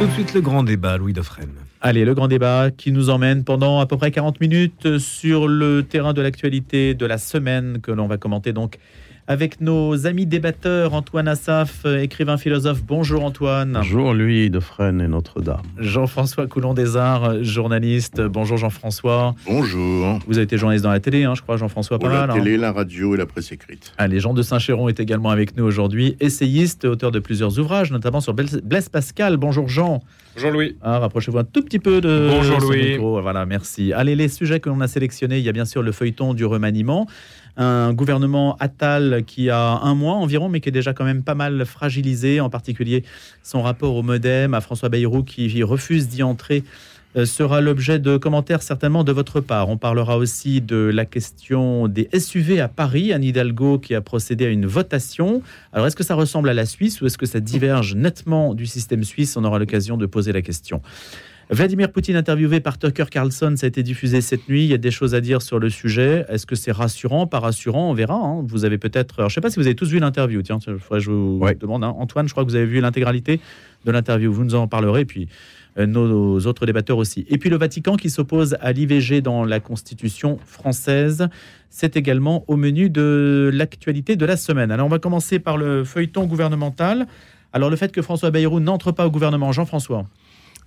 Tout de suite le grand débat, Louis Dauphren. Allez, le grand débat qui nous emmène pendant à peu près 40 minutes sur le terrain de l'actualité de la semaine que l'on va commenter donc avec nos amis débatteurs, Antoine Assaf, écrivain philosophe. Bonjour Antoine. Bonjour Louis de Fresnes et Notre-Dame. Jean-François Coulon des Arts, journaliste. Bonjour Jean-François. Bonjour. Vous avez été journaliste dans la télé, hein, je crois, Jean-François, pas Pour la mal. hein. télé, la radio et la presse écrite. Allez, Jean de Saint-Chéron est également avec nous aujourd'hui, essayiste, auteur de plusieurs ouvrages, notamment sur Blaise Pascal. Bonjour Jean. Bonjour Louis. Ah, rapprochez-vous un tout petit peu de Bonjour, Louis. micro. Voilà, merci. Allez, les sujets que l'on a sélectionnés, il y a bien sûr le feuilleton du remaniement. Un gouvernement Attal qui a un mois environ, mais qui est déjà quand même pas mal fragilisé, en particulier son rapport au modem à François Bayrou qui refuse d'y entrer euh, sera l'objet de commentaires certainement de votre part. On parlera aussi de la question des SUV à Paris, Anne Hidalgo qui a procédé à une votation. Alors est-ce que ça ressemble à la Suisse ou est-ce que ça diverge nettement du système suisse? On aura l'occasion de poser la question. Vladimir Poutine interviewé par Tucker Carlson, ça a été diffusé cette nuit. Il y a des choses à dire sur le sujet. Est-ce que c'est rassurant, pas rassurant? On verra. hein. Vous avez peut-être. Je ne sais pas si vous avez tous vu l'interview. Tiens, je vous Ouais. demande. hein. Antoine, je crois que vous avez vu l'intégralité de l'interview. Vous nous en parlerez. Puis euh, nos autres débatteurs aussi. Et puis le Vatican qui s'oppose à l'IVG dans la Constitution française. C'est également au menu de l'actualité de la semaine. Alors on va commencer par le feuilleton gouvernemental. Alors le fait que François Bayrou n'entre pas au gouvernement, Jean-François?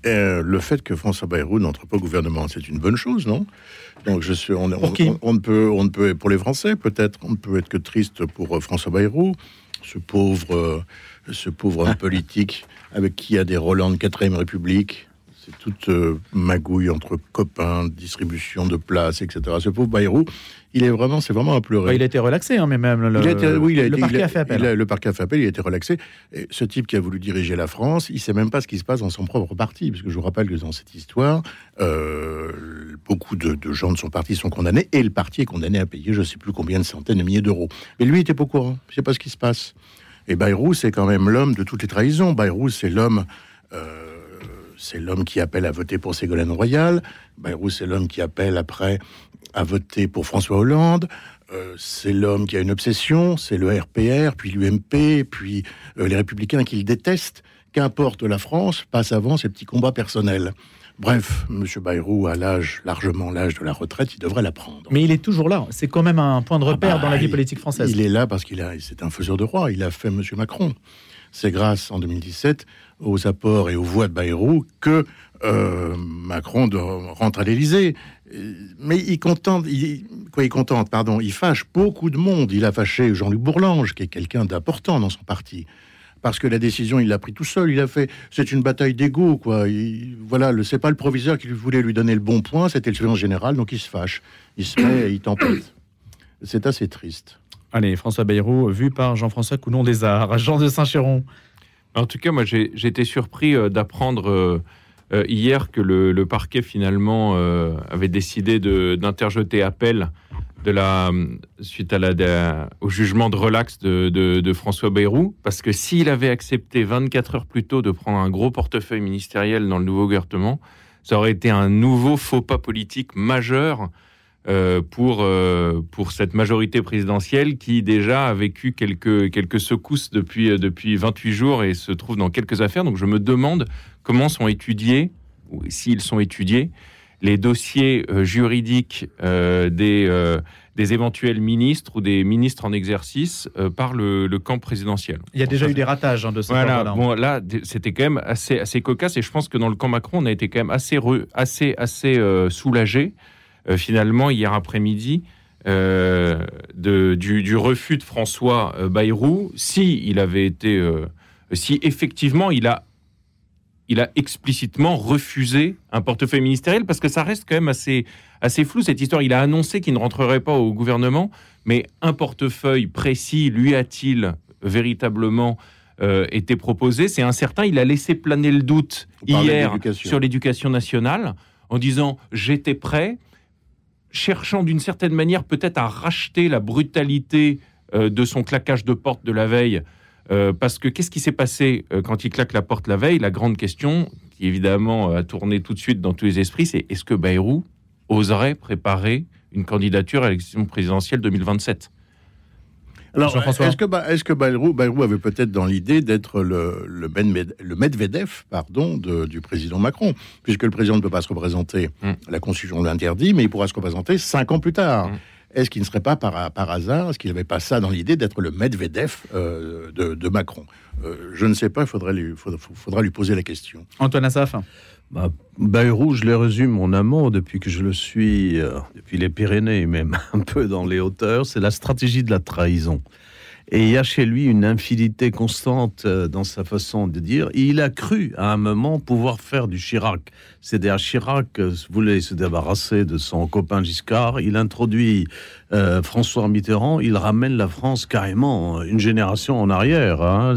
Euh, le fait que François Bayrou n'entre pas au gouvernement, c'est une bonne chose, non? Donc je suis, on, on- Pour qui? on- on ne peut, on ne peut, pour les Français peut-être, on ne peut être que triste pour euh, François Bayrou, ce pauvre, euh, ce pauvre homme politique avec qui il y a des Roland de quatrième République. C'est toute euh, magouille entre copains, distribution de places, etc. Ce pauvre Bayrou, il est vraiment, c'est vraiment à pleurer. Bah, il a été relaxé, hein, mais même le, Il a été- oui, il a le parquet a- a fait appel. il a- le parquet a fait appel, il a été relaxé. Et ce type qui a voulu diriger la France, il sait même pas ce qui se passe dans son propre parti. Parce que je vous rappelle que dans cette histoire, euh, beaucoup de, de gens de son parti sont condamnés et le parti est condamné à payer je sais plus combien de centaines de milliers d'euros. Mais lui, il était pas au courant. Il sait pas ce qui se passe. Et Bayrou, c'est quand même l'homme de toutes les trahisons. Bayrou, c'est l'homme. euh, c'est l'homme qui appelle à voter pour Ségolène Royal. Bayrou, c'est l'homme qui appelle après à voter pour François Hollande. Euh, c'est l'homme qui a une obsession, c'est le RPR, puis l'UMP, puis euh, les Républicains qu'il déteste. Qu'importe la France, passe avant ses petits combats personnels. Bref, Monsieur Bayrou a l'âge, largement l'âge de la retraite, il devrait la prendre. Mais il est toujours là. C'est quand même un point de repère Ah bah, dans la vie politique française. Il est là parce qu'il a, c'est un faiseur de roi. Il a fait Monsieur Macron. C'est grâce en 2017 aux apports et aux voix de Bayrou que euh, Macron rentre à l'Élysée. Mais il contente, il, quoi, il contente, pardon, il fâche beaucoup de monde. Il a fâché Jean-Luc Bourlange, qui est quelqu'un d'important dans son parti. Parce que la décision, il l'a pris tout seul. Il a fait. C'est une bataille d'ego, quoi. Il- voilà, c'est pas le proviseur qui voulait lui donner le bon point, c'était le surveillant général, donc il se fâche. Il se met et il tempête. C'est assez triste. Allez, François Bayrou, vu par Jean-François Coulon des Arts, Jean de Saint-Chéron. En tout cas, moi, j'ai été surpris euh, d'apprendre euh, euh, hier que le, parquet finalement avait décidé d'interjeter appel de la suite au jugement de relax de, de- de François Bayrou, parce que s'il avait accepté 24 heures plus tôt de prendre un gros portefeuille ministériel dans le nouveau gouvernement, ça aurait été un nouveau faux pas politique majeur euh, pour, euh, pour cette majorité présidentielle qui déjà a vécu quelques, quelques secousses depuis, euh, depuis 28 jours et se trouve dans quelques affaires. Donc je me demande comment sont étudiés, ou s'ils sont étudiés, les dossiers euh, juridiques des, des éventuels ministres ou des ministres en exercice par le, le camp présidentiel. Il y a déjà eu des ratages hein, de ce Voilà, bon là c'était quand même assez assez cocasse et je pense que dans le camp Macron on a été quand même assez re- assez assez soulagé finalement hier après-midi euh, de du, du refus de François euh, Bayrou si il avait été euh, si effectivement il a il a explicitement refusé un portefeuille ministériel parce que ça reste quand même assez assez flou cette histoire. Il a annoncé qu'il ne rentrerait pas au gouvernement, mais un portefeuille précis lui a-t-il véritablement euh, été proposé? C'est incertain. Il a laissé planer le doute hier sur l'éducation nationale en disant j'étais prêt, cherchant d'une certaine manière peut-être à racheter la brutalité euh, de son claquage de porte de la veille. Euh, parce que qu'est-ce qui s'est passé euh, quand il claque la porte la veille? La grande question, qui évidemment a tourné tout de suite dans tous les esprits, c'est est-ce que Bayrou oserait préparer une candidature à l'élection présidentielle 2027 Alors, Jean-François est-ce que, que Bayrou, Bayrou avait peut-être dans l'idée d'être le, le Medvedev pardon, de- du président Macron, puisque le président ne peut pas se représenter, Mm. la Constitution l'interdit, mais il pourra se représenter cinq ans plus tard. Mm. Est-ce qu'il ne serait pas par, par hasard, est-ce qu'il n'avait pas ça dans l'idée d'être le Medvedev euh, de, de Macron? Euh, Je ne sais pas, il faudrait lui, faudra, faudra lui poser la question. Antoine Assaf Bah, Bayrou, je le résume mon amour depuis que je le suis, euh, depuis les Pyrénées, même un peu dans les hauteurs, c'est la stratégie de la trahison. Et il y a chez lui une infidélité constante euh, dans sa façon de dire. Il a cru à un moment pouvoir faire du Chirac. C'est-à-dire Chirac euh, voulait se débarrasser de son copain Giscard. Il introduit François Mitterrand. Il ramène la France carrément une génération en arrière. hein.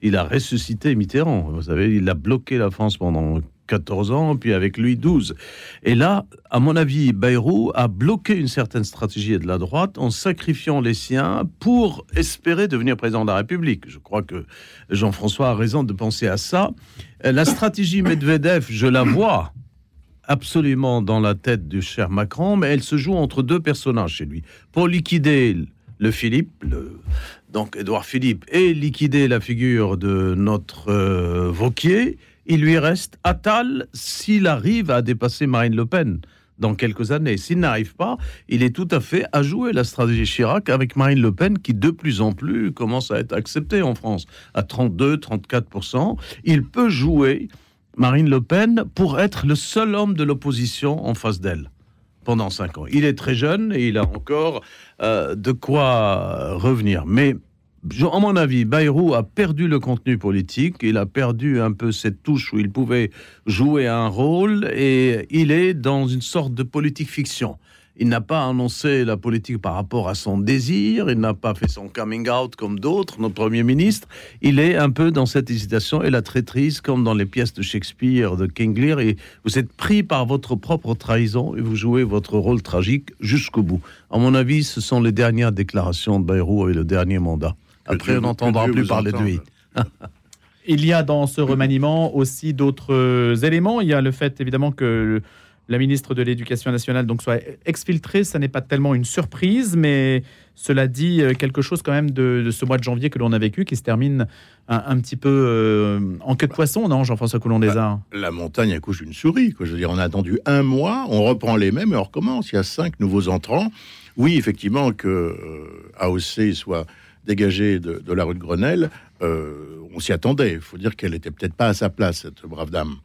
Il a ressuscité Mitterrand. Vous savez, il a bloqué la France pendant 14 ans, puis avec lui 12. Et là, à mon avis, Bayrou a bloqué une certaine stratégie de la droite en sacrifiant les siens pour espérer devenir président de la République. Je crois que Jean-François a raison de penser à ça. Euh, La stratégie Medvedev, je la vois absolument dans la tête du cher Macron, mais elle se joue entre deux personnages chez lui. Pour liquider le Philippe, donc Édouard Philippe, et liquider la figure de notre euh, Vauquier, il lui reste Attal s'il arrive à dépasser Marine Le Pen dans quelques années. S'il n'arrive pas, il est tout à fait à jouer la stratégie Chirac avec Marine Le Pen qui de plus en plus commence à être acceptée en France à 32-34%. Il peut jouer Marine Le Pen pour être le seul homme de l'opposition en face d'elle pendant cinq ans. Il est très jeune et il a encore euh, de quoi revenir. Mais à mon avis, Bayrou a perdu le contenu politique, il a perdu un peu cette touche où il pouvait jouer un rôle et il est dans une sorte de politique fiction. Il n'a pas annoncé la politique par rapport à son désir, il n'a pas fait son coming out comme d'autres, notre Premier ministre. Il est un peu dans cette hésitation et la traîtrise, comme dans les pièces de Shakespeare, de King Lear, et vous êtes pris par votre propre trahison et vous jouez votre rôle tragique jusqu'au bout. À mon avis, ce sont les dernières déclarations de Bayrou et le dernier mandat. Après, Dieu- on n'entendra plus parler de lui. Il y a dans ce remaniement aussi d'autres euh, éléments. Il y a le fait évidemment que la ministre de l'Éducation nationale donc soit exfiltrée. Ça n'est pas tellement une surprise, mais cela dit euh, quelque chose quand même de, de ce mois de janvier que l'on a vécu, qui se termine un, un petit peu euh, en queue de poisson, non, Jean-François Coulon des Arts La montagne accouche d'une souris. Quoi. Je veux dire, on a attendu un mois, on reprend les mêmes et on recommence. Il y a cinq nouveaux entrants. Oui, effectivement, que euh, AOC soit dégagée de, de la rue de Grenelle, euh, on s'y attendait. Il faut dire qu'elle était peut-être pas à sa place, cette brave dame.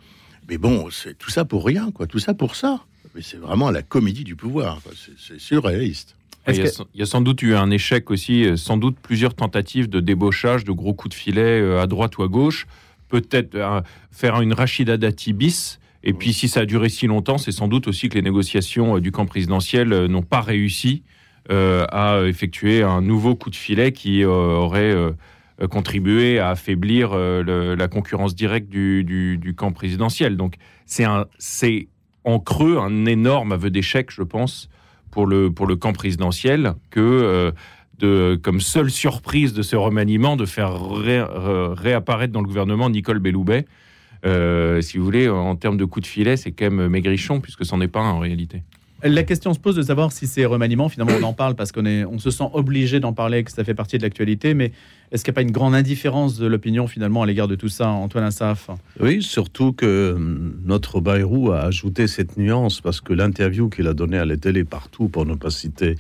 Mais bon, c'est tout ça pour rien, quoi. Tout ça pour ça. Mais c'est vraiment la comédie du pouvoir. C'est- surréaliste. Il y, a, que- sans- il y a sans doute eu un échec aussi, euh, sans doute plusieurs tentatives de débauchage, de gros coups de filet euh, à droite ou à gauche. Peut-être euh, faire une Rachida Dati bis. Et puis, si ça a duré si longtemps, c'est sans doute aussi que les négociations du camp présidentiel n'ont pas réussi euh, à effectuer un nouveau coup de filet qui euh, aurait euh, contribué à affaiblir la concurrence directe du, camp présidentiel. Donc, c'est en creux un énorme aveu d'échec, je pense, pour le, camp présidentiel que comme seule surprise de ce remaniement de faire ré- ré- réapparaître dans le gouvernement Nicole Belloubet. Si vous voulez, en termes de coup de filet, c'est quand même maigrichon, puisque c'en est pas un en réalité. La question se pose de savoir si ces remaniements, finalement, on en parle parce qu'on on se sent obligé d'en parler, que ça fait partie de l'actualité, mais est-ce qu'il n'y a pas une grande indifférence de l'opinion, finalement, à l'égard de tout ça, Antoine Assaf? Oui, surtout que hum, notre Bayrou a ajouté cette nuance parce que l'interview qu'il a donnée à la télé partout, pour ne pas citer,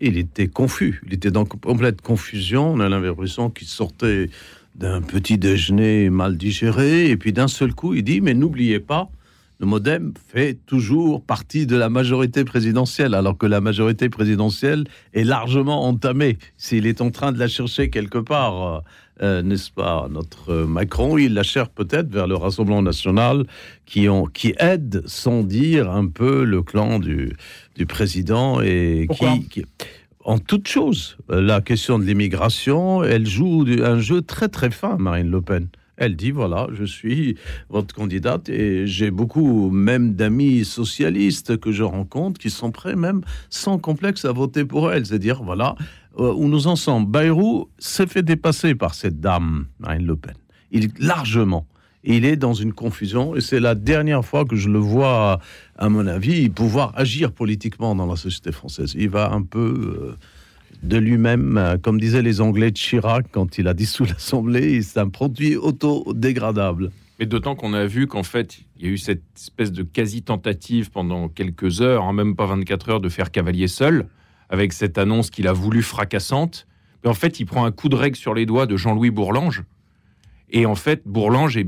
il était confus. Il était dans complète confusion. On a l'impression qu'il sortait d'un petit déjeuner mal digéré et puis d'un seul coup, il dit Mais n'oubliez pas, le modem fait toujours partie de la majorité présidentielle, alors que la majorité présidentielle est largement entamée. S'il est en train de la chercher quelque part, euh, euh, n'est-ce pas, notre Macron, il la cherche peut-être vers le Rassemblement national qui, ont, qui aide, sans dire, un peu le clan du, du président et Pourquoi qui, qui- En toute chose, euh, la question de l'immigration, elle joue un jeu très très fin, Marine Le Pen. Elle dit voilà, je suis votre candidate et j'ai beaucoup même d'amis socialistes que je rencontre qui sont prêts même sans complexe à voter pour elle. C'est-à-dire voilà euh, où nous en sommes. Bayrou s'est fait dépasser par cette dame, Marine Le Pen. Il largement. Il est dans une confusion et c'est la dernière fois que je le vois, à mon avis, pouvoir agir politiquement dans la société française. Il va un peu euh, de lui-même, euh, comme disaient les Anglais de Chirac quand il a dissous l'Assemblée, c'est un produit auto-dégradable. Mais d'autant qu'on a vu qu'en fait, il y a eu cette espèce de quasi-tentative pendant quelques heures, hein, même pas 24 heures, de faire cavalier seul, avec cette annonce qu'il a voulu fracassante. Mais en fait, il prend un coup de règle sur les doigts de Jean-Louis Bourlange. Et en fait, Bourlange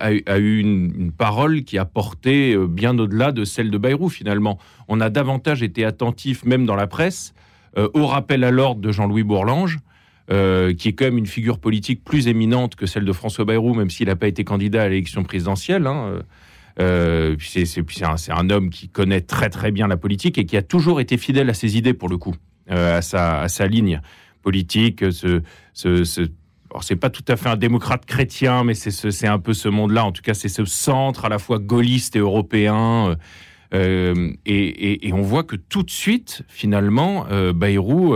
a, eu une, parole qui a porté euh, bien au-delà de celle de Bayrou, finalement. On a davantage été attentif, même dans la presse, au rappel à l'ordre de Jean-Louis Bourlange, euh, qui est quand même une figure politique plus éminente que celle de François Bayrou, même s'il n'a pas été candidat à l'élection présidentielle. Hein. Euh, c'est un, homme qui connaît très très bien la politique et qui a toujours été fidèle à ses idées pour le coup, euh, à, sa, ligne politique. Ce, ce, pas tout à fait un démocrate chrétien, mais c'est un peu ce monde-là. En tout cas, c'est ce centre à la fois gaulliste et européen. Et, on voit que tout de suite, finalement, Bayrou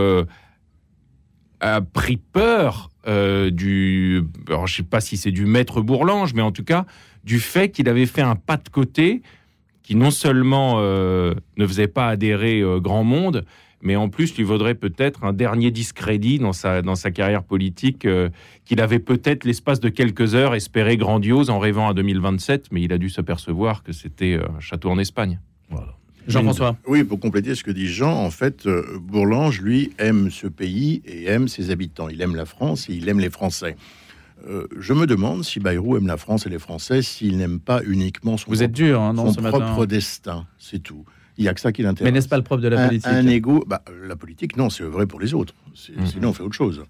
a pris peur euh, du. Alors, je sais pas si c'est du maître Bourlange, mais en tout cas, du fait qu'il avait fait un pas de côté qui non seulement euh, ne faisait pas adhérer euh, grand monde, mais en plus lui vaudrait peut-être un dernier discrédit dans sa, dans sa carrière politique qu'il avait peut-être l'espace de quelques heures espéré grandiose en rêvant à 2027, mais il a dû s'apercevoir que c'était un château en Espagne. Voilà. Jean-François. Oui, pour compléter ce que dit Jean, en fait, euh, Bourlange, lui, aime ce pays et aime ses habitants. Il aime la France et il aime les Français. Euh, je me demande si Bayrou aime la France et les Français, s'il n'aime pas uniquement son, Vous propre, êtes dur, hein, non, son propre destin. C'est tout. Il n'y a que ça qui l'intéresse. Mais n'est-ce pas le propre de la politique Un, égo, bah, la politique, non, c'est vrai pour les autres. Mmh. Sinon, on fait autre chose.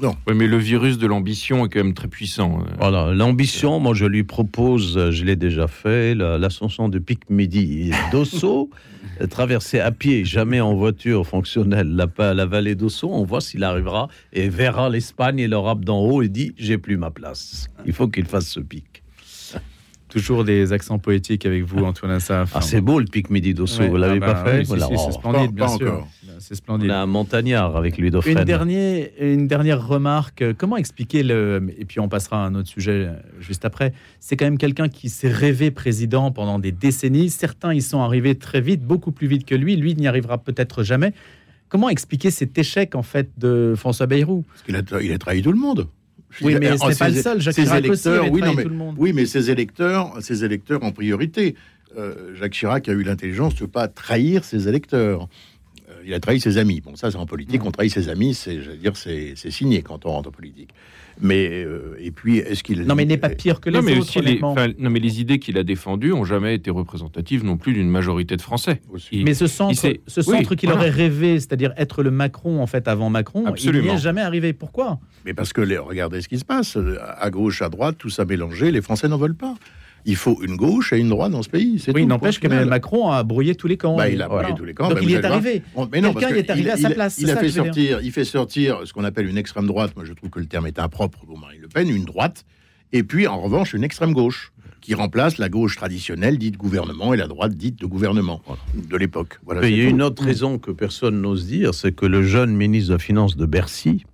Non. Oui, mais le virus de l'ambition est quand même très puissant. Euh. Voilà, l'ambition, moi je lui propose, je l'ai déjà fait, l'ascension de Pic Midi d'Osso, traverser à pied, jamais en voiture fonctionnelle, la, la vallée d'Osso, on voit s'il arrivera et verra l'Espagne et l'Europe d'en haut et dit j'ai plus ma place. Il faut qu'il fasse ce pic. Toujours des accents poétiques avec vous, Antoine Assaf. Ah, c'est beau le pic Midi d'Osso, vous l'avez ah pas bah fait C'est splendide, bien sûr. C'est splendide. On a un montagnard avec lui Dauphren. Une dernière, une dernière remarque. Comment expliquer le. Et puis on passera à un autre sujet juste après. C'est quand même quelqu'un qui s'est rêvé président pendant des décennies. Certains y sont arrivés très vite, beaucoup plus vite que lui. Lui n'y arrivera peut-être jamais. Comment expliquer cet échec en fait de François Bayrou? Parce qu'il a, il a trahi tout le monde. Oui, mais ce n'est pas le seul. Jacques Chirac électeurs, oui, mais, tout le monde. oui, mais ses électeurs, ses électeurs en priorité. Euh, Jacques Chirac a eu l'intelligence de ne pas trahir ses électeurs. Euh, il a trahi ses amis. Bon, ça, c'est en politique, mm. on trahit ses amis, c'est, dire, c'est, signé quand on rentre en politique. Mais euh, et puis, est-ce qu'il non, mais n'est pas pire que les non, mais autres. Les, non, mais les idées qu'il a défendues ont jamais été représentatives non plus d'une majorité de Français. mais ce centre, ce centre qu'il aurait rêvé, c'est-à-dire être le Macron en fait avant Macron, Absolument. il n'y est jamais arrivé. Pourquoi? Mais parce que les, regardez ce qui se passe à gauche, à droite, tout ça mélangé. Les Français n'en veulent pas il faut une gauche et une droite dans ce pays. Oui, n'empêche qu'Emmanuel Macron a brouillé tous les camps. Bah, il a brouillé tous les camps. Donc il y est arrivé. Quelqu'un y est arrivé à sa place. Il, a fait sortir, il fait sortir ce qu'on appelle une extrême droite. Moi, je trouve que le terme est impropre pour Marine Le Pen, une droite. Et puis, en revanche, une extrême gauche qui remplace la gauche traditionnelle dite gouvernement et la droite dite de gouvernement de l'époque. Voilà, il y a une autre raison que personne n'ose dire, c'est que le jeune ministre de la Finance de Bercy,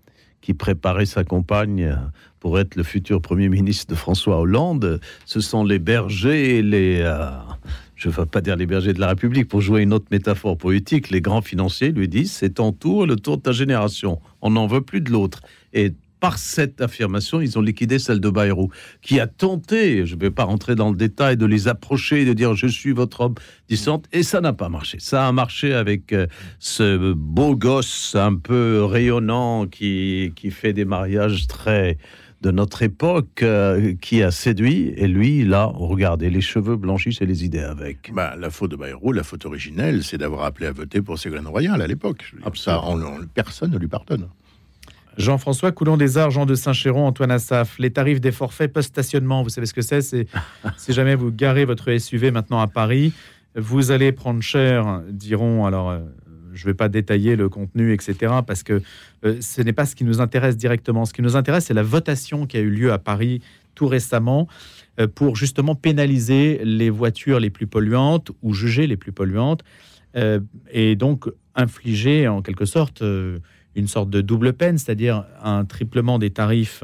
qui préparait sa compagne pour être le futur Premier ministre de François Hollande, ce sont les bergers, les... Euh, je ne veux pas dire les bergers de la République, pour jouer une autre métaphore poétique, les grands financiers lui disent, c'est ton tour, le tour de ta génération. On n'en veut plus de l'autre. Et par cette affirmation, ils ont liquidé celle de Bayrou, qui a tenté, je ne vais pas rentrer dans le détail, de les approcher, de dire je suis votre homme dissente, et ça n'a pas marché. Ça a marché avec euh, ce beau gosse un peu rayonnant qui, qui fait des mariages très de notre époque euh, qui a séduit. Et lui, là, regardez, les cheveux blanchissent et les idées avec. Bah, la faute de Bayrou, la faute originelle, c'est d'avoir appelé à voter pour Ségolène Royal à l'époque. Ça, personne ne lui pardonne. Jean-François Coulon des Arts, de Saint-Chéron, Antoine Assaf, les tarifs des forfaits post-stationnement, vous savez ce que c'est? C'est si jamais vous garez votre SUV maintenant à Paris, vous allez prendre cher, diront alors. Euh, je ne vais pas détailler le contenu, etc., parce que euh, ce n'est pas ce qui nous intéresse directement. Ce qui nous intéresse, c'est la votation qui a eu lieu à Paris tout récemment euh, pour justement pénaliser les voitures les plus polluantes ou juger les plus polluantes, et donc infliger en quelque sorte une sorte de double peine, c'est-à-dire un triplement des tarifs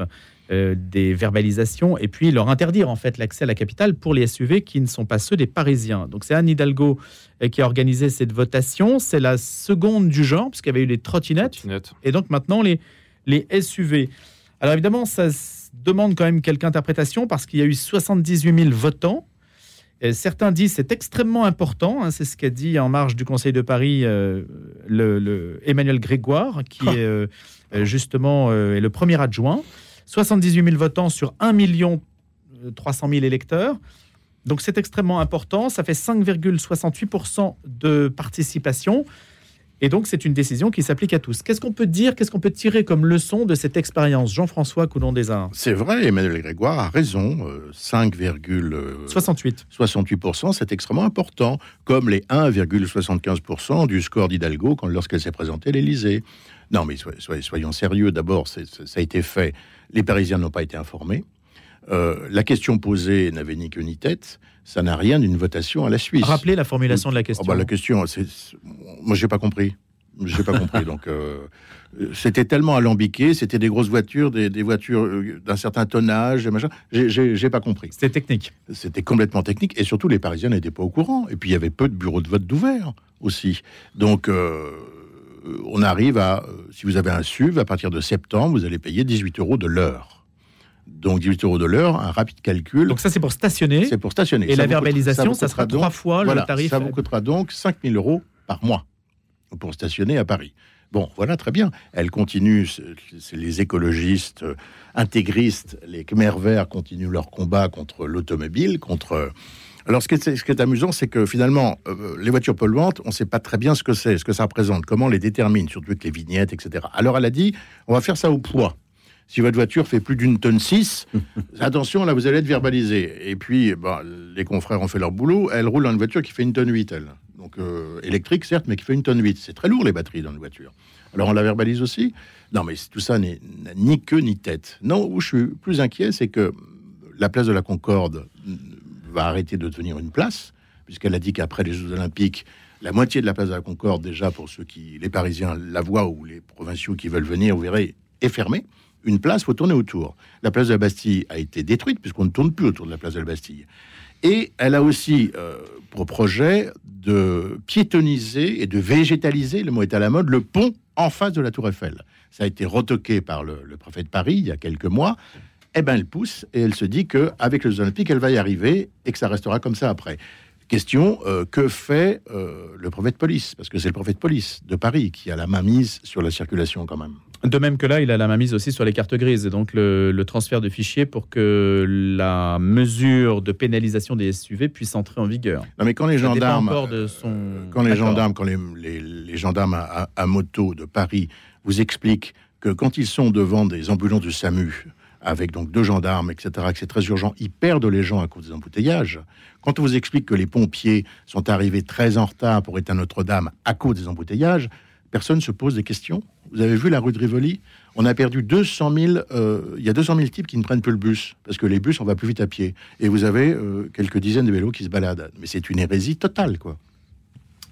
euh, des verbalisations et puis leur interdire en fait l'accès à la capitale pour les SUV qui ne sont pas ceux des Parisiens. Donc c'est Anne Hidalgo euh, qui a organisé cette votation. C'est la seconde du genre puisqu'il y avait eu les trottinettes Trottinette. et donc maintenant les, les SUV. Alors évidemment, ça demande quand même quelques interprétations parce qu'il y a eu 78 000 votants. Et certains disent c'est extrêmement important, hein, c'est ce qu'a dit en marge du Conseil de Paris euh, le, le Emmanuel Grégoire, qui est euh, euh, justement euh, est le premier adjoint. 78 000 votants sur 1 million euh, 300 000 électeurs. Donc c'est extrêmement important, ça fait 5,68% de participation. Et donc, c'est une décision qui s'applique à tous. Qu'est-ce qu'on peut dire, qu'est-ce qu'on peut tirer comme leçon de cette expérience Jean-François Coulon des Arts. C'est vrai, Emmanuel Grégoire a raison. euh, 5,68%, 68. c'est extrêmement important, comme les 1,75% du score d'Hidalgo lorsqu'elle s'est présentée à l'Élysée. Non, mais soy- soy- soyons sérieux. D'abord, ça a été fait. Les Parisiens n'ont pas été informés. Euh, la question posée n'avait ni queue ni tête. Ça n'a rien d'une votation à la Suisse. Rappelez la formulation de la Oh, question. bah, la question, c'est, moi, j'ai pas compris. J'ai pas compris. Donc, euh, c'était tellement alambiqué. C'était des grosses voitures, des, des voitures euh, d'un certain tonnage, machin. J'ai, pas compris. C'était technique. C'était complètement technique. Et surtout, les Parisiens n'étaient pas au courant. Et puis, il y avait peu de bureaux de vote d'ouverts aussi. Donc, euh, on arrive à, si vous avez un SUV, à partir de septembre, vous allez payer 18 euros de l'heure. Donc, 18 euros de l'heure, un rapide calcul. Donc ça, c'est pour stationner. c'est pour stationner. Et Ça la verbalisation, ça sera coûtera trois donc- fois voilà, le tarif. Ça vous coûtera donc 5 000 euros par mois pour stationner à Paris. Bon, voilà, très bien. Elle continue, les écologistes euh, intégristes, les Khmer verts continuent leur combat contre l'automobile, contre... Alors, ce qui est, ce qui est amusant, c'est que finalement, euh, les voitures polluantes, on ne sait pas très bien ce que c'est, ce que ça représente, comment on les détermine, surtout avec les vignettes, etc. Alors, elle a dit, on va faire ça au poids. Si votre voiture fait plus d'une tonne 6, attention, là, vous allez être verbalisé. Et puis, bah, les confrères ont fait leur boulot. Elle roule dans une voiture qui fait une tonne 8, elle. Donc, euh, électrique, certes, mais qui fait une tonne 8. C'est très lourd, les batteries dans une voiture. Alors, on la verbalise aussi Non, mais tout ça n'est- ni queue ni tête. Non, où je suis plus inquiet, c'est que la place de la Concorde va arrêter de devenir une place, puisqu'elle a dit qu'après les Jeux Olympiques, la moitié de la place de la Concorde, déjà pour ceux qui, les Parisiens la voient ou les provinciaux qui veulent venir, vous verrez, est fermée. Une place, faut tourner autour. La place de la Bastille a été détruite puisqu'on ne tourne plus autour de la place de la Bastille. Et elle a aussi euh, pour projet de piétoniser et de végétaliser, le mot est à la mode, le pont en face de la Tour Eiffel. Ça a été retoqué par le, le préfet de Paris il y a quelques mois. Eh ben, elle pousse et elle se dit que avec les Olympiques, elle va y arriver et que ça restera comme ça après. Question euh, que fait euh, le préfet de police? Parce que c'est le préfet de police de Paris qui a la main mise sur la circulation quand même. De même que là, il a la main mise aussi sur les cartes grises et donc le, le transfert de fichiers pour que la mesure de pénalisation des SUV puisse entrer en vigueur. Non, mais quand les Ça dépend gendarmes, encore de son euh, quand les accord. gendarmes, quand les, les- les gendarmes à moto de Paris vous expliquent que quand ils sont devant des ambulances du SAMU avec donc deux gendarmes, etc., que c'est très urgent, ils perdent les gens à cause des embouteillages. Quand on vous explique que les pompiers sont arrivés très en retard pour éteindre Notre-Dame à cause des embouteillages, personne se pose des questions. Vous avez vu la rue de Rivoli? On a perdu 200 000. euh, Il y a 200 000 types qui ne prennent plus le bus parce que les bus, on va plus vite à pied. Et vous avez euh, quelques dizaines de vélos qui se baladent. Mais c'est une hérésie totale, quoi.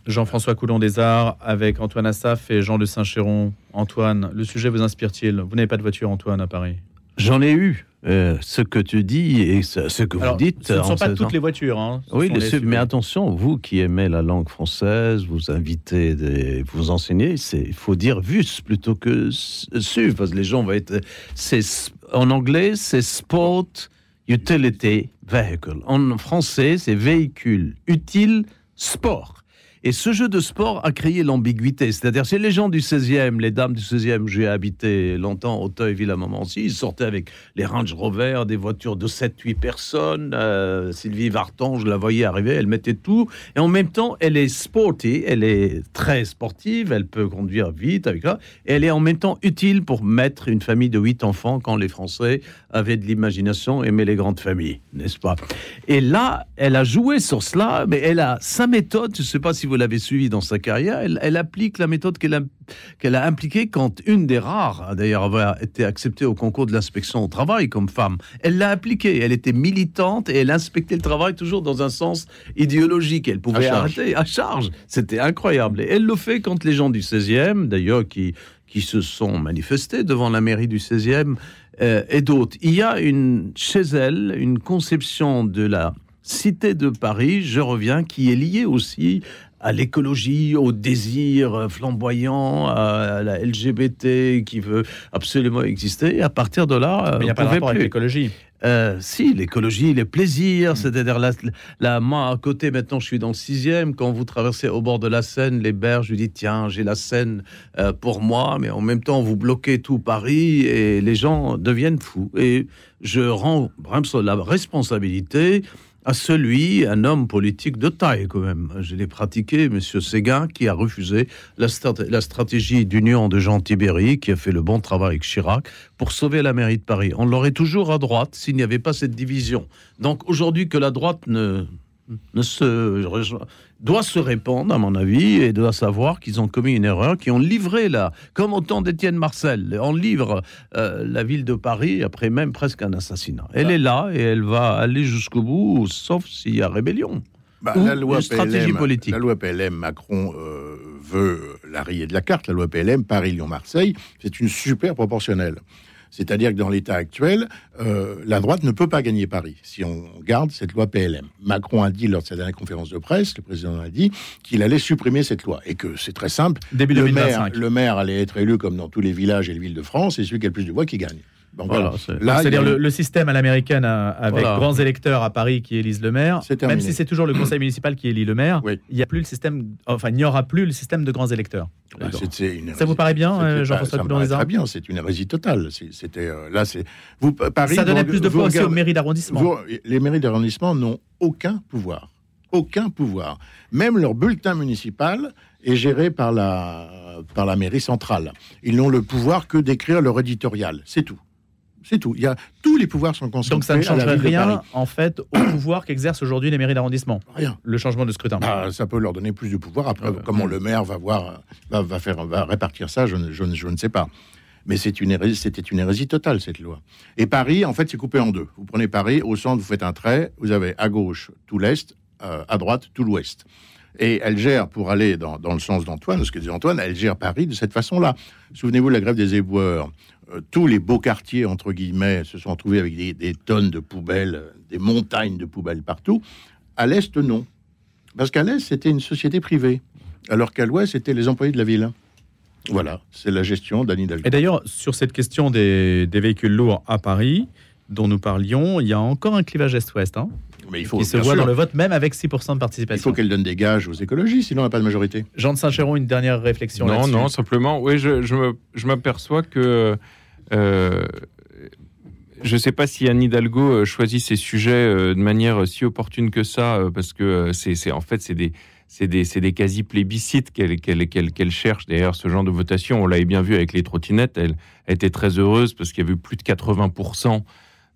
Jean-François Coulon des Arts avec Antoine Assaf et Jean de Saint-Chéron. Antoine, le sujet vous inspire-t-il? Vous n'avez pas de voiture, Antoine, à Paris J'en ai eu. Euh, ce que tu dis et ce, ce que Alors, vous dites. ce ne sont pas toutes temps- les voitures. hein. Oui, les mais attention, vous qui aimez la langue française, vous invitez, des, vous enseignez, il faut dire VUS plutôt que SUV, parce que les gens vont être, en anglais, c'est Sport Utility Vehicle. En français, c'est véhicule utile sport. Et ce jeu de sport a créé l'ambiguïté. C'est-à-dire, c'est les gens du 16e, les dames du 16e, j'ai habité longtemps au Auteuil, aussi, ils sortaient avec les Range Rover, des voitures de 7-8 personnes. Euh, Sylvie Vartan, je la voyais arriver, elle mettait tout. Et en même temps, elle est sporty, elle est très sportive, elle peut conduire vite avec ça. Et elle est en même temps utile pour mettre une famille de 8 enfants quand les Français avaient de l'imagination, aimaient les grandes familles, n'est-ce pas? Et là, elle a joué sur cela, mais elle a sa méthode, je ne sais pas si vous l'avez suivie dans sa carrière, elle, elle applique la méthode qu'elle a, qu'elle a impliquée quand une des rares, a d'ailleurs, avait été acceptée au concours de l'inspection au travail comme femme. Elle l'a appliquée, elle était militante et elle inspectait le travail toujours dans un sens idéologique. Elle pouvait À arrêter à charge. C'était incroyable. Et elle le fait quand les gens du 16e, d'ailleurs, qui, qui se sont manifestés devant la mairie du 16e, euh, et d'autres. Il y a une, chez elle une conception de la cité de Paris, je reviens, qui est liée aussi à l'écologie, au désir flamboyant, à la LGBT qui veut absolument exister. Et à partir de là, il n'y a pas de rapport avec l'écologie. Euh, si, l'écologie, les plaisirs, mm. c'est-à-dire là, moi à côté maintenant, je suis dans le sixième. Quand vous traversez au bord de la Seine, les berges, je dis tiens, j'ai la Seine euh, pour moi, mais en même temps vous bloquez tout Paris et les gens deviennent fous. Et je rends la responsabilité à celui, un homme politique de taille quand même. Je l'ai pratiqué, Monsieur Séguin, qui a refusé la, stratégie d'union de Jean Tibéry, qui a fait le bon travail avec Chirac, pour sauver la mairie de Paris. On l'aurait toujours à droite s'il n'y avait pas cette division. Donc aujourd'hui que la droite ne se doit se répondre, à mon avis, et doit savoir qu'ils ont commis une erreur, qu'ils ont livré là, comme au temps d'Étienne Marcel, on livre euh, la ville de Paris après même presque un assassinat. Elle est là et elle va aller jusqu'au bout, sauf s'il y a rébellion. Bah, la loi stratégie PLM, politique. La loi PLM, Macron euh, veut la rayer de la carte. La loi PLM, Paris-Lyon-Marseille, c'est une super proportionnelle. C'est-à-dire que dans l'état actuel, euh, la droite ne peut pas gagner Paris si on garde cette loi PLM. Macron a dit lors de sa dernière conférence de presse, le président a dit qu'il allait supprimer cette loi et que c'est très simple. Début le 2025. maire, le maire allait être élu comme dans tous les villages et les villes de France, et celui qui a le plus de voix qui gagne. Voilà, c'est-à-dire le, système à l'américaine euh, avec grands électeurs à Paris qui élisent le maire, même si c'est toujours le conseil municipal qui élit le maire, il y a plus le système, enfin il n'y aura plus le système de grands électeurs. Bah, ça vous paraît bien, euh, Jean-François Coulon Très bien, c'est une hérésie totale. C'était euh, là, c'est vous Paris. Ça donnait plus de poids aussi aux mairies d'arrondissement. Les mairies d'arrondissement n'ont aucun pouvoir, aucun pouvoir. Même leur bulletin municipal est géré par la par la mairie centrale. Ils n'ont le pouvoir que d'écrire leur éditorial, c'est tout. C'est tout. Il y a, tous les pouvoirs sont concentrés. Donc ça ne changerait rien, en fait, au pouvoir qu'exercent aujourd'hui les mairies d'arrondissement. Rien. Le changement de scrutin. Bah, ça peut leur donner plus de pouvoir. Après, comment le maire va voir, va, faire, va répartir ça, je, je, ne sais pas. Mais c'est une hérésie, c'était une hérésie totale cette loi. Et Paris, en fait, c'est coupé en deux. Vous prenez Paris, au centre, vous faites un trait, vous avez à gauche tout l'est, euh, à droite tout l'ouest. Et elle gère, pour aller dans, dans le sens d'Antoine, ce que dit Antoine, elle gère Paris de cette façon-là. Souvenez-vous de la grève des éboueurs. Euh, tous les beaux quartiers, entre guillemets, se sont retrouvés avec des, tonnes de poubelles, des montagnes de poubelles partout. À l'Est, non. Parce qu'à l'Est, c'était une société privée. Alors qu'à l'Ouest, c'était les employés de la ville. Voilà, c'est la gestion d'Annie. Et d'ailleurs, sur cette question des, véhicules lourds à Paris, dont nous parlions, il y a encore un clivage Est-Ouest. Hein mais il faut, qui se voit dans le vote, même avec 6% de participation. Il faut qu'elle donne des gages aux écologistes, sinon on n'a pas de majorité. Jean de Saint-Chéron, une dernière réflexion Non, non, simplement, oui, je, je m'aperçois que euh, je ne sais pas si Anne Hidalgo euh, choisit ses sujets euh, de manière si opportune que ça, parce que c'est en fait c'est des c'est des, des quasi plébiscites qu'elle qu'elle cherche derrière ce genre de votation. On l'avait bien vu avec les trottinettes. Elle, était très heureuse parce qu'il y avait eu plus de 80%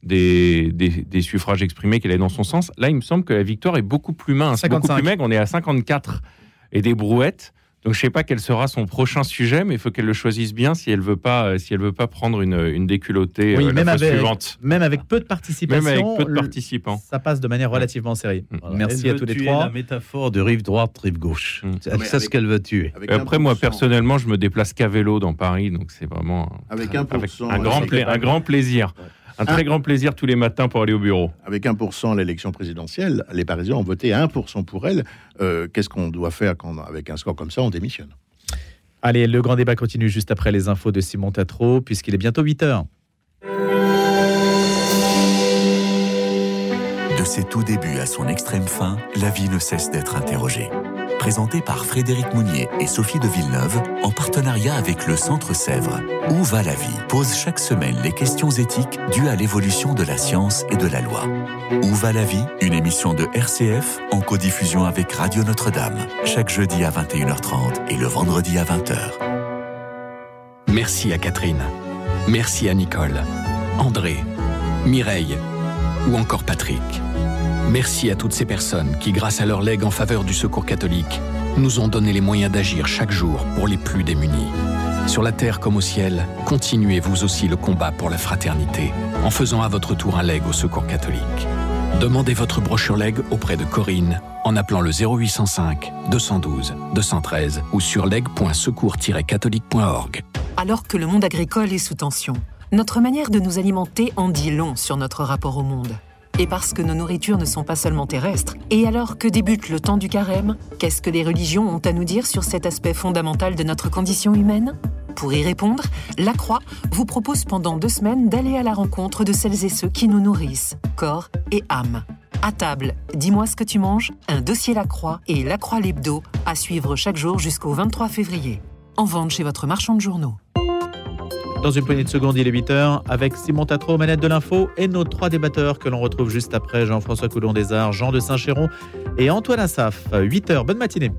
des, des, suffrages exprimés qu'elle est dans son sens. Là, il me semble que la victoire est beaucoup plus mince, 55. beaucoup plus maigre. On est à 54 et des brouettes. Donc je sais pas quel sera son prochain sujet, mais il faut qu'elle le choisisse bien si elle veut pas, si elle veut pas prendre une, une déculottée oui, euh, même la avec, suivante. Même avec peu de participation. Même avec peu de participants. Ça passe de manière relativement serrée. Mm. Merci à tous les trois. La métaphore de rive droite, rive gauche. Mm. C'est ce qu'elle veut tuer. Après, moi personnellement, je me déplace qu'à vélo dans Paris, donc c'est vraiment avec un, avec un grand, un grand plaisir. Un très grand plaisir tous les matins pour aller au bureau. Avec 1% à l'élection présidentielle, les Parisiens ont voté 1% pour elle. Euh, qu'est-ce qu'on doit faire quand, avec un score comme ça On démissionne? Allez, le grand débat continue juste après les infos de Simon Tatro, puisqu'il est bientôt 8 heures. De ses tout débuts à son extrême fin, la vie ne cesse d'être interrogée présenté par Frédéric Mounier et Sophie de Villeneuve en partenariat avec le Centre Sèvres. Où va la vie? Pose chaque semaine les questions éthiques dues à l'évolution de la science et de la loi. Où va la vie? Une émission de RCF en codiffusion avec Radio Notre-Dame, chaque jeudi à 21h30 et le vendredi à 20h. Merci à Catherine. Merci à Nicole, André, Mireille ou encore Patrick. Merci à toutes ces personnes qui, grâce à leur legs en faveur du secours catholique, nous ont donné les moyens d'agir chaque jour pour les plus démunis. Sur la terre comme au ciel, continuez vous aussi le combat pour la fraternité en faisant à votre tour un leg au secours catholique. Demandez votre brochure leg auprès de Corinne en appelant le 0805 212 213 ou sur leg.secours-catholique.org. Alors que le monde agricole est sous tension, Notre manière de nous alimenter en dit long sur notre rapport au monde. Et parce que nos nourritures ne sont pas seulement terrestres, et alors que débute le temps du carême, qu'est-ce que les religions ont à nous dire sur cet aspect fondamental de notre condition humaine? Pour y répondre, La Croix vous propose pendant deux semaines d'aller à la rencontre de celles et ceux qui nous nourrissent, corps et âme. À table, dis-moi ce que tu manges, un dossier La Croix et La Croix l'Hebdo à suivre chaque jour jusqu'au 23 février. En vente chez votre marchand de journaux. Dans une poignée de secondes, il est 8h, avec Simon Tatro, manette de l'info, et nos trois débatteurs que l'on retrouve juste après, Jean-François Coulon des Arts, Jean de Saint-Chéron et Antoine Assaf. 8h, bonne matinée.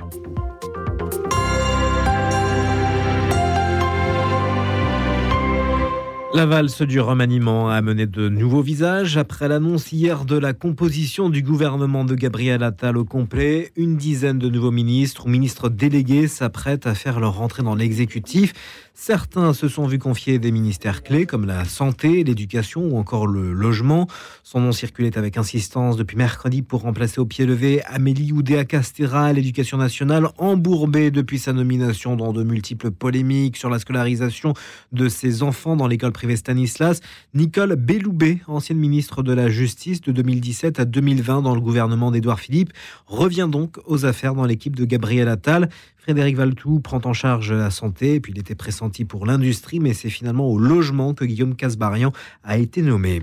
La valse du remaniement a amené de nouveaux visages. Après l'annonce hier de la composition du gouvernement de Gabriel Attal au complet, une dizaine de nouveaux ministres ou ministres délégués s'apprêtent à faire leur entrée dans l'exécutif. Certains se sont vus confier des ministères clés comme la santé, l'éducation ou encore le logement. Son nom circulait avec insistance depuis mercredi pour remplacer au pied levé Amélie Oudéa-Castera à l'éducation nationale, embourbée depuis sa nomination dans de multiples polémiques sur la scolarisation de ses enfants dans l'école privée Stanislas. Nicole Belloubet, ancienne ministre de la Justice de 2017 à 2020 dans le gouvernement d'Édouard Philippe, revient donc aux affaires dans l'équipe de Gabriel Attal. Frédéric Valtou prend en charge la santé, puis il était pressenti pour l'industrie, mais c'est finalement au logement que Guillaume Casbarian a été nommé.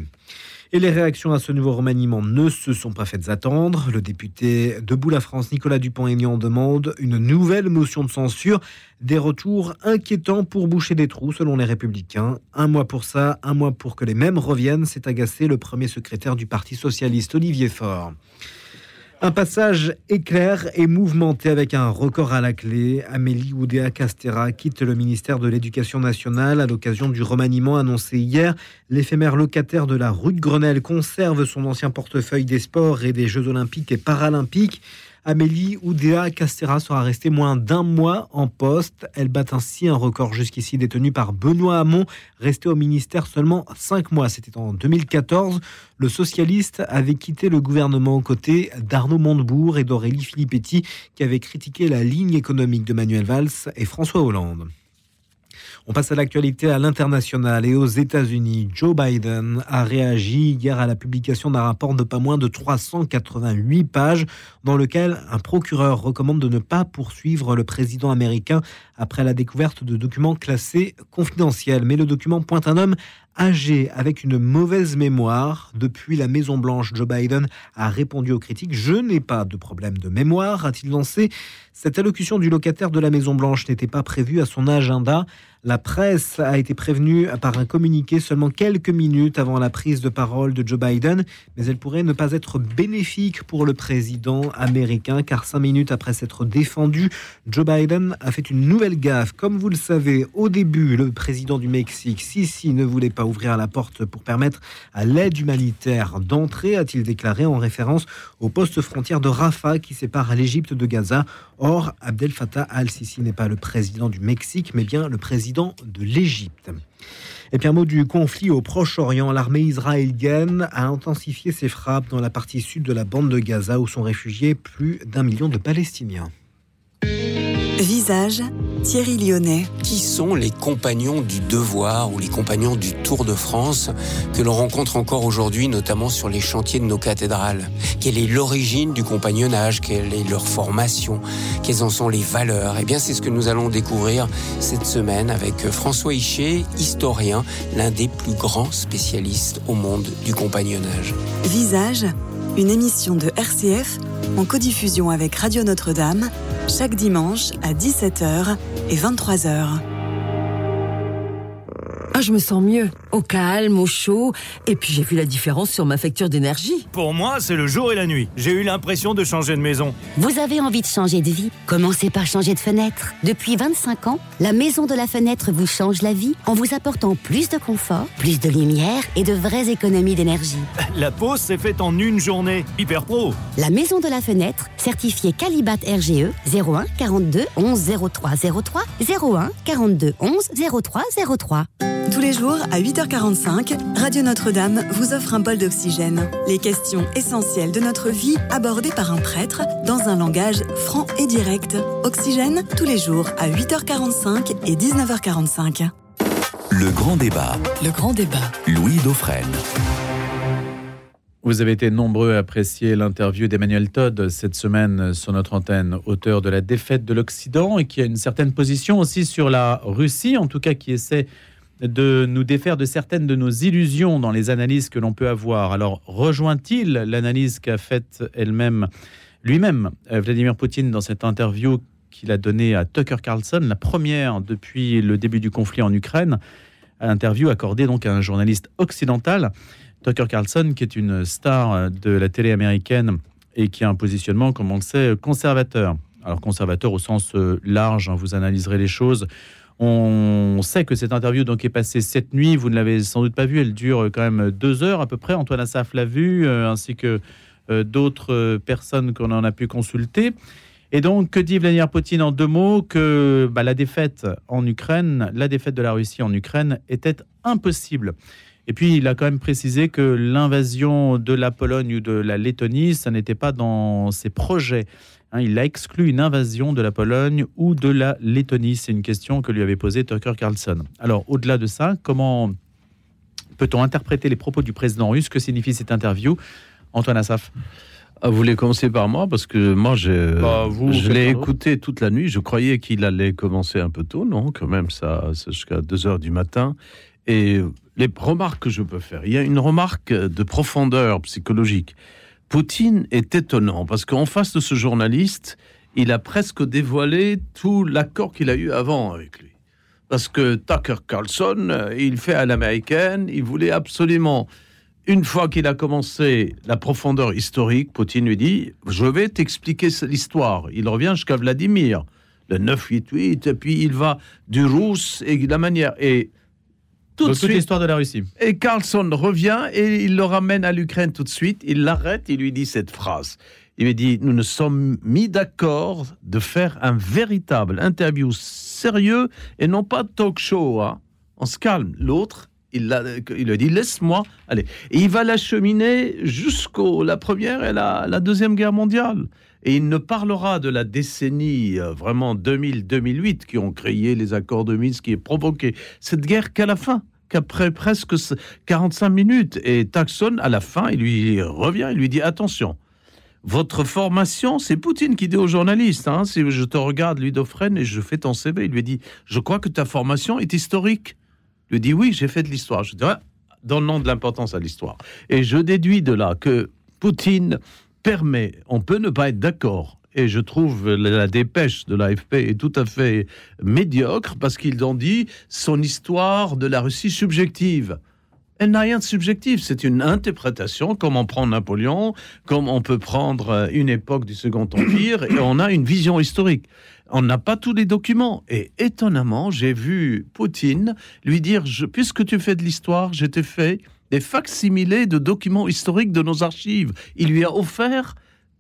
Et les réactions à ce nouveau remaniement ne se sont pas faites attendre. Le député Debout la France, Nicolas Dupont-Aignan, demande une nouvelle motion de censure. Des retours inquiétants pour boucher des trous, selon les Républicains. Un mois pour ça, un mois pour que les mêmes reviennent, s'est agacé le premier secrétaire du Parti Socialiste, Olivier Faure. Un passage éclair et mouvementé avec un record à la clé. Amélie Oudéa Castera quitte le ministère de l'Éducation nationale à l'occasion du remaniement annoncé hier. L'éphémère locataire de la rue de Grenelle conserve son ancien portefeuille des sports et des Jeux olympiques et paralympiques. Amélie Oudéa Castera sera restée moins d'un mois en poste. Elle bat ainsi un record jusqu'ici détenu par Benoît Hamon, resté au ministère seulement cinq mois. C'était en 2014. Le socialiste avait quitté le gouvernement aux côtés d'Arnaud Montebourg et d'Aurélie Filippetti, qui avaient critiqué la ligne économique de Manuel Valls et François Hollande. On passe à l'actualité à l'international et aux États-Unis. Joe Biden a réagi hier à la publication d'un rapport de pas moins de 388 pages dans lequel un procureur recommande de ne pas poursuivre le président américain après la découverte de documents classés confidentiels. Mais le document pointe un homme âgé avec une mauvaise mémoire. Depuis la Maison Blanche, Joe Biden a répondu aux critiques. Je n'ai pas de problème de mémoire, a-t-il lancé. Cette allocution du locataire de la Maison Blanche n'était pas prévue à son agenda. La presse a été prévenue par un communiqué seulement quelques minutes avant la prise de parole de Joe Biden, mais elle pourrait ne pas être bénéfique pour le président américain, car cinq minutes après s'être défendu, Joe Biden a fait une nouvelle gaffe. Comme vous le savez, au début, le président du Mexique, Sisi, ne voulait pas ouvrir la porte pour permettre à l'aide humanitaire d'entrer, a-t-il déclaré en référence au poste frontière de Rafah qui sépare l'Égypte de Gaza. Or, Abdel Fattah al-Sisi n'est pas le président du Mexique, mais bien le président de l'Égypte. Et puis un mot du conflit au Proche-Orient. L'armée israélienne a intensifié ses frappes dans la partie sud de la bande de Gaza où sont réfugiés plus d'un million de Palestiniens. Visage, Thierry Lyonnais. Qui sont les compagnons du devoir ou les compagnons du Tour de France que l'on rencontre encore aujourd'hui, notamment sur les chantiers de nos cathédrales? Quelle est l'origine du compagnonnage? Quelle est leur formation? Quelles en sont les valeurs? Eh bien, c'est ce que nous allons découvrir cette semaine avec François Hichet, historien, l'un des plus grands spécialistes au monde du compagnonnage. Visage, une émission de RCF en codiffusion avec Radio Notre-Dame chaque dimanche à 17h et 23h. Ah, je me sens mieux. Au calme, au chaud. Et puis j'ai vu la différence sur ma facture d'énergie. Pour moi, c'est le jour et la nuit. J'ai eu l'impression de changer de maison. Vous avez envie de changer de vie Commencez par changer de fenêtre. Depuis 25 ans, la Maison de la Fenêtre vous change la vie en vous apportant plus de confort, plus de lumière et de vraies économies d'énergie. La pause s'est faite en une journée. Hyper pro. La Maison de la Fenêtre, certifiée Calibat RGE 01 42 11 03 03 01 42 11 03 03. Tous les jours à 8h45, Radio Notre-Dame vous offre un bol d'oxygène. Les questions essentielles de notre vie abordées par un prêtre dans un langage franc et direct. Oxygène tous les jours à 8h45 et 19h45. Le grand débat. Le grand débat. Louis Dauphren. Vous avez été nombreux à apprécier l'interview d'Emmanuel Todd cette semaine sur notre antenne, auteur de La défaite de l'Occident et qui a une certaine position aussi sur la Russie, en tout cas qui essaie de nous défaire de certaines de nos illusions dans les analyses que l'on peut avoir. Alors, rejoint-il l'analyse qu'a faite elle-même, lui-même, euh, Vladimir Poutine dans cette interview qu'il a donnée à Tucker Carlson, la première depuis le début du conflit en Ukraine, interview accordée donc à un journaliste occidental. Tucker Carlson, qui est une star de la télé américaine et qui a un positionnement, comme on le sait, conservateur. Alors conservateur au sens euh, large, hein, vous analyserez les choses. On sait que cette interview donc est passée cette nuit. Vous ne l'avez sans doute pas vue. Elle dure quand même deux heures à peu près. Antoine Assaf l'a vue, euh, ainsi que euh, d'autres personnes qu'on en a pu consulter. Et donc, que dit Vladimir Poutine en deux mots? Que bah, la défaite en Ukraine, la défaite de la Russie en Ukraine était impossible. Et puis, il a quand même précisé que l'invasion de la Pologne ou de la Lettonie, ça n'était pas dans ses projets. Hein, il a exclu une invasion de la Pologne ou de la Lettonie. C'est une question que lui avait posée Tucker Carlson. Alors, au-delà de ça, comment peut-on interpréter les propos du président russe Que signifie cette interview Antoine Assaf? Ah, vous voulez commencer par moi? Parce que moi je, Bah, vous, je l'ai écouté toute la nuit. Je croyais qu'il allait commencer un peu tôt, non Quand même, ça c'est jusqu'à 2 heures du matin. Et les remarques que je peux faire, il y a une remarque de profondeur psychologique. Poutine est étonnant parce qu'en face de ce journaliste, il a presque dévoilé tout l'accord qu'il a eu avant avec lui. Parce que Tucker Carlson, euh, il fait à l'américaine, il voulait absolument une fois qu'il a commencé la profondeur historique, Poutine lui dit Je vais t'expliquer l'histoire. Il revient jusqu'à Vladimir, le 988, et puis il va du russe et de la manière. Et tout de toute l'histoire de la Russie. Et Carlson revient et il le ramène à l'Ukraine tout de suite. Il l'arrête, il lui dit cette phrase. Il lui dit Nous nous sommes mis d'accord de faire un véritable interview sérieux et non pas talk show. hein. On se calme. L'autre, il, l'a- il lui dit Laisse-moi aller. Et il va l'acheminer jusqu'au la première et la, la deuxième guerre mondiale. Et il ne parlera de la décennie euh, vraiment 2000-2008 qui ont créé les accords de Minsk, qui est provoqué cette guerre qu'à la fin, qu'après presque 45 minutes. Et Taxon, à la fin, il lui revient, il lui dit attention. Votre formation, c'est Poutine qui dit aux journalistes, hein, si je te regarde, lui Dauphren, et je fais ton CV, il lui dit, je crois que ta formation est historique. Il lui dit, oui, j'ai fait de l'histoire. Je dis, Ouais, donnons de l'importance à l'histoire. Et je déduis de là que Poutine permet, on peut ne pas être d'accord, et je trouve la dépêche de l'AFP est tout à fait médiocre parce qu'ils ont dit son histoire de la Russie subjective. Elle n'a rien de subjectif, c'est une interprétation, comme on prend Napoléon, comme on peut prendre euh, une époque du Second Empire, et on a une vision historique. On n'a pas tous les documents. Et étonnamment, j'ai vu Poutine lui dire, puisque tu fais de l'histoire, je t'ai fait des facsimilés de documents historiques de nos archives. Il lui a offert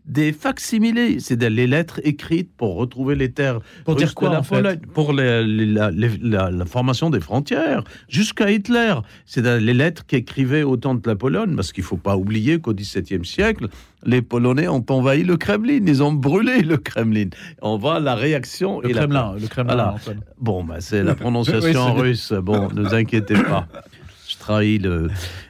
des facsimilés, c'est les lettres écrites pour retrouver les terres. Pour dire quoi, la en fait Pour les- les- la, les- la- la formation des frontières, jusqu'à Hitler. C'est les lettres qu'écrivait au temps de la Pologne, parce qu'il ne faut pas oublier qu'au XVIIe siècle, les Polonais ont envahi le Kremlin, ils ont brûlé le Kremlin. On voit la réaction. Le et la- Kremlin, le Kremlin, Voilà. Bon, bah, c'est la prononciation russe. Bon, ne vous inquiétez pas.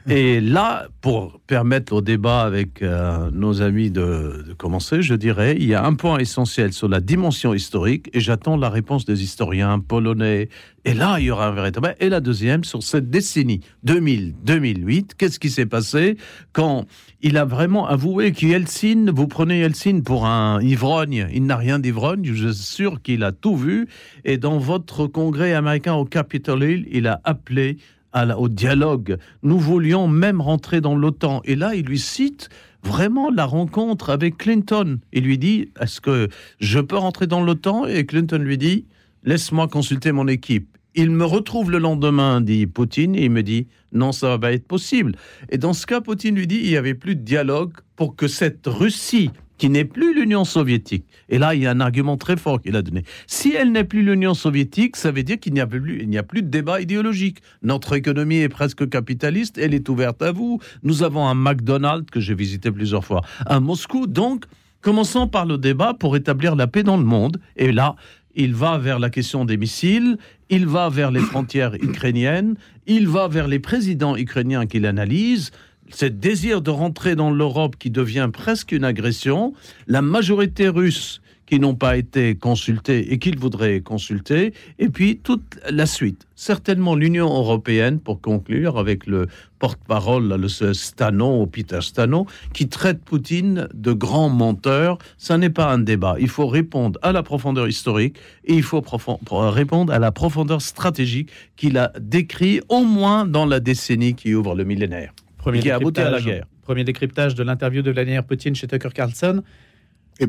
Et là, pour permettre au débat avec euh, nos amis de, commencer, je dirais, il y a un point essentiel sur la dimension historique, et j'attends la réponse des historiens polonais. Et là, il y aura un véritable. Et la deuxième, sur cette décennie 2000-2008, qu'est-ce qui s'est passé quand il a vraiment avoué que vous prenez Yeltsin pour un ivrogne, il n'a rien d'ivrogne, je suis sûr qu'il a tout vu. Et dans votre congrès américain au Capitol Hill, il a appelé au dialogue. Nous voulions même rentrer dans l'OTAN. Et là, il lui cite vraiment la rencontre avec Clinton. Il lui dit, est-ce que je peux rentrer dans l'OTAN? Et Clinton lui dit, laisse-moi consulter mon équipe. Il me retrouve le lendemain, dit Poutine, et il me dit, non, ça va pas être possible. Et dans ce cas, Poutine lui dit, il n'y avait plus de dialogue pour que cette Russie, qui n'est plus l'Union soviétique, et là, il y a un argument très fort qu'il a donné, si elle n'est plus l'Union soviétique, ça veut dire qu'il n'y a, plus, a plus de débat idéologique. Notre économie est presque capitaliste, elle est ouverte à vous. Nous avons un McDonald's que j'ai visité plusieurs fois à Moscou, donc commençons par le débat pour établir la paix dans le monde. Et là, il va vers la question des missiles, il va vers les frontières ukrainiennes, il va vers les présidents ukrainiens qu'il analyse. Ce désir de rentrer dans l'Europe qui devient presque une agression, la majorité russe qui n'ont pas été consultés et qu'il voudrait consulter, et puis toute la suite. Certainement l'Union européenne, pour conclure, avec le porte-parole, le Stano, Peter Stano, qui traite Poutine de grand menteur. Ça n'est pas un débat. Il faut répondre à la profondeur historique et il faut répondre à la profondeur stratégique qu'il a décrit au moins dans la décennie qui ouvre le millénaire. Premier qui a abouti à la guerre. Premier décryptage de l'interview de Vladimir Poutine chez Tucker Carlson.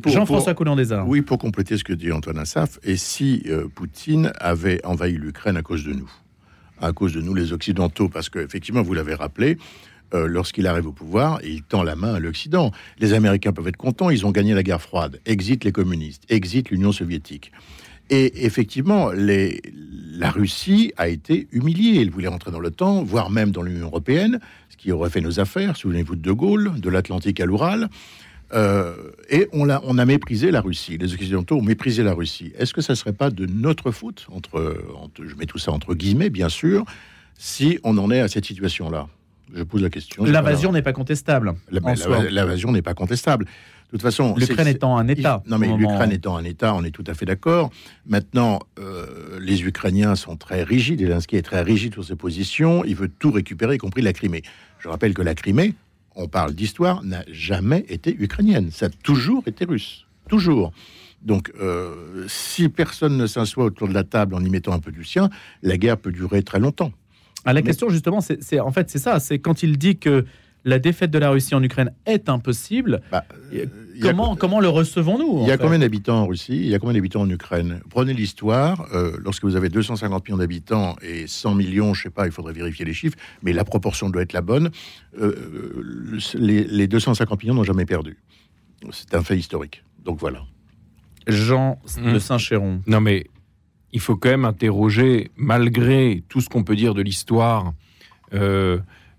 Jean-François Coulon des Arts. Oui, pour compléter ce que dit Antoine Assaf, et si euh, Poutine avait envahi l'Ukraine à cause de nous, à cause de nous les Occidentaux, parce qu'effectivement, vous l'avez rappelé, euh, lorsqu'il arrive au pouvoir, il tend la main à l'Occident. Les Américains peuvent être contents, ils ont gagné la guerre froide, exit les communistes, exit l'Union soviétique. Et effectivement, les, la Russie a été humiliée. Elle voulait rentrer dans l'OTAN, voire même dans l'Union européenne, ce qui aurait fait nos affaires. Souvenez-vous de De Gaulle, de l'Atlantique à l'Oural. Euh, et on a, on a méprisé la Russie. Les Occidentaux ont méprisé la Russie. Est-ce que ça ne serait pas de notre faute, entre, je mets tout ça entre guillemets, bien sûr, si on en est à cette situation-là? Je pose la question. L'invasion n'est pas contestable. L'invasion n'est pas contestable. De toute façon, l'Ukraine étant un État. Non, mais l'Ukraine étant un État, on est tout à fait d'accord. Maintenant, euh, les Ukrainiens sont très rigides. Zelensky est très rigide sur ses positions. Il veut tout récupérer, y compris la Crimée. Je rappelle que la Crimée, on parle d'histoire, n'a jamais été ukrainienne. Ça a toujours été russe. Toujours. Donc, euh, si personne ne s'assoit autour de la table en y mettant un peu du sien, la guerre peut durer très longtemps. Ah, la question, justement, c'est en fait, c'est ça. C'est quand il dit que la défaite de la Russie en Ukraine est impossible. Bah, euh, comment, comment le recevons-nous Il y a combien d'habitants en Russie? Il y a combien d'habitants en Ukraine? Prenez l'histoire. Euh, lorsque vous avez 250 millions d'habitants et 100 millions, je ne sais pas, il faudrait vérifier les chiffres, mais la proportion doit être la bonne. Euh, les, 250 millions n'ont jamais perdu. C'est un fait historique. Donc voilà. Jean de hmm. Saint-Chéron. Non mais il faut quand même interroger, malgré tout ce qu'on peut dire de l'histoire,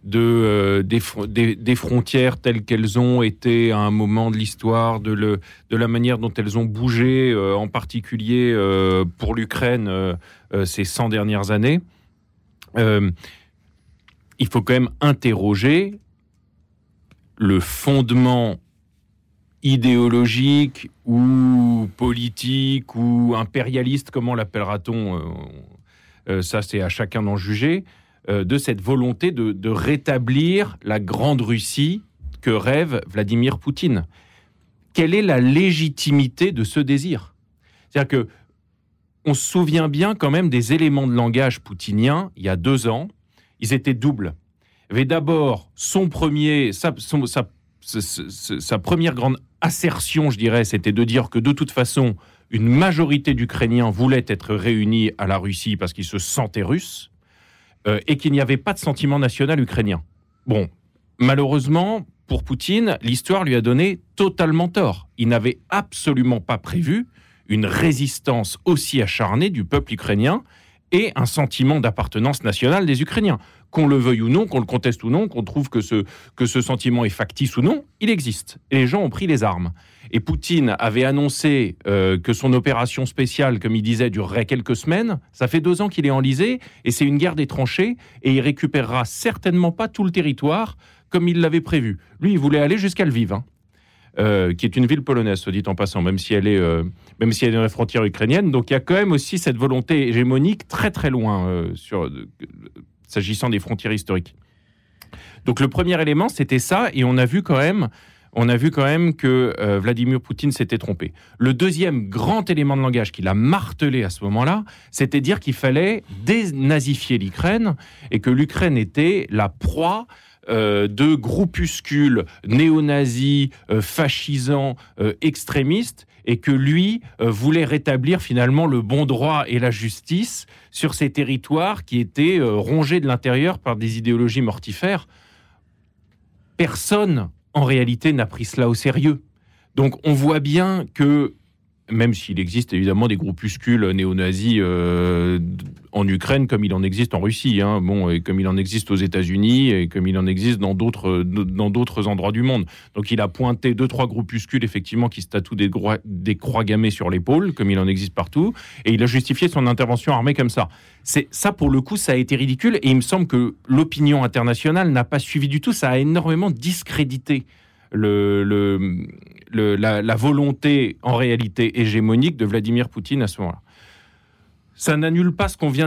de, euh, des, frontières telles qu'elles ont été à un moment de l'histoire, de, de la manière dont elles ont bougé, euh, en particulier euh, pour l'Ukraine ces 100 dernières années, il faut quand même interroger le fondement idéologique ou politique ou impérialiste, comment l'appellera-t-on Ça, c'est à chacun d'en juger de cette volonté de, rétablir la grande Russie que rêve Vladimir Poutine. Quelle est la légitimité de ce désir? C'est-à-dire que on se souvient bien quand même des éléments de langage poutinien il y a deux ans. Ils étaient doubles. Avait d'abord son premier, sa, sa, première grande assertion, je dirais, c'était de dire que de toute façon, une majorité d'Ukrainiens voulaient être réunis à la Russie parce qu'ils se sentaient russes. Euh, et qu'il n'y avait pas de sentiment national ukrainien. Bon, malheureusement, pour Poutine, l'histoire lui a donné totalement tort. Il n'avait absolument pas prévu une résistance aussi acharnée du peuple ukrainien et un sentiment d'appartenance nationale des Ukrainiens. Qu'on le veuille ou non, qu'on le conteste ou non, qu'on trouve que ce, que ce sentiment est factice ou non, il existe. Et les gens ont pris les armes. Et Poutine avait annoncé euh, que son opération spéciale, comme il disait, durerait quelques semaines. Ça fait deux ans qu'il est enlisé et c'est une guerre des tranchées et il récupérera certainement pas tout le territoire comme il l'avait prévu. Lui, il voulait aller jusqu'à Lviv, euh, qui est une ville polonaise, se dit en passant, même si elle est, euh, même si elle est dans la frontière ukrainienne. Donc il y a quand même aussi cette volonté hégémonique très très loin sur s'agissant des frontières historiques. Donc le premier élément, c'était ça, et on a vu quand même on a vu quand même que euh, Vladimir Poutine s'était trompé. Le deuxième grand élément de langage qu'il a martelé à ce moment-là, c'était dire qu'il fallait dénazifier l'Ukraine et que l'Ukraine était la proie euh, de groupuscules néo-nazis, euh, fascisants, extrémistes, et que lui voulait rétablir finalement le bon droit et la justice sur ces territoires qui étaient rongés de l'intérieur par des idéologies mortifères. Personne en réalité, n'a pris cela au sérieux. Donc on voit bien que même s'il existe évidemment des groupuscules néo-nazis euh, en Ukraine comme il en existe en Russie, hein, bon, et comme il en existe aux États-Unis et comme il en existe dans d'autres endroits du monde. Donc il a pointé deux trois groupuscules effectivement qui se tatouent des, des croix gammées sur l'épaule, comme il en existe partout, et il a justifié son intervention armée comme ça. C'est ça pour le coup, ça a été ridicule, et il me semble que l'opinion internationale n'a pas suivi du tout. Ça a énormément discrédité la, la volonté en réalité hégémonique de Vladimir Poutine à ce moment-là. Ça n'annule pas ce qu'on vient de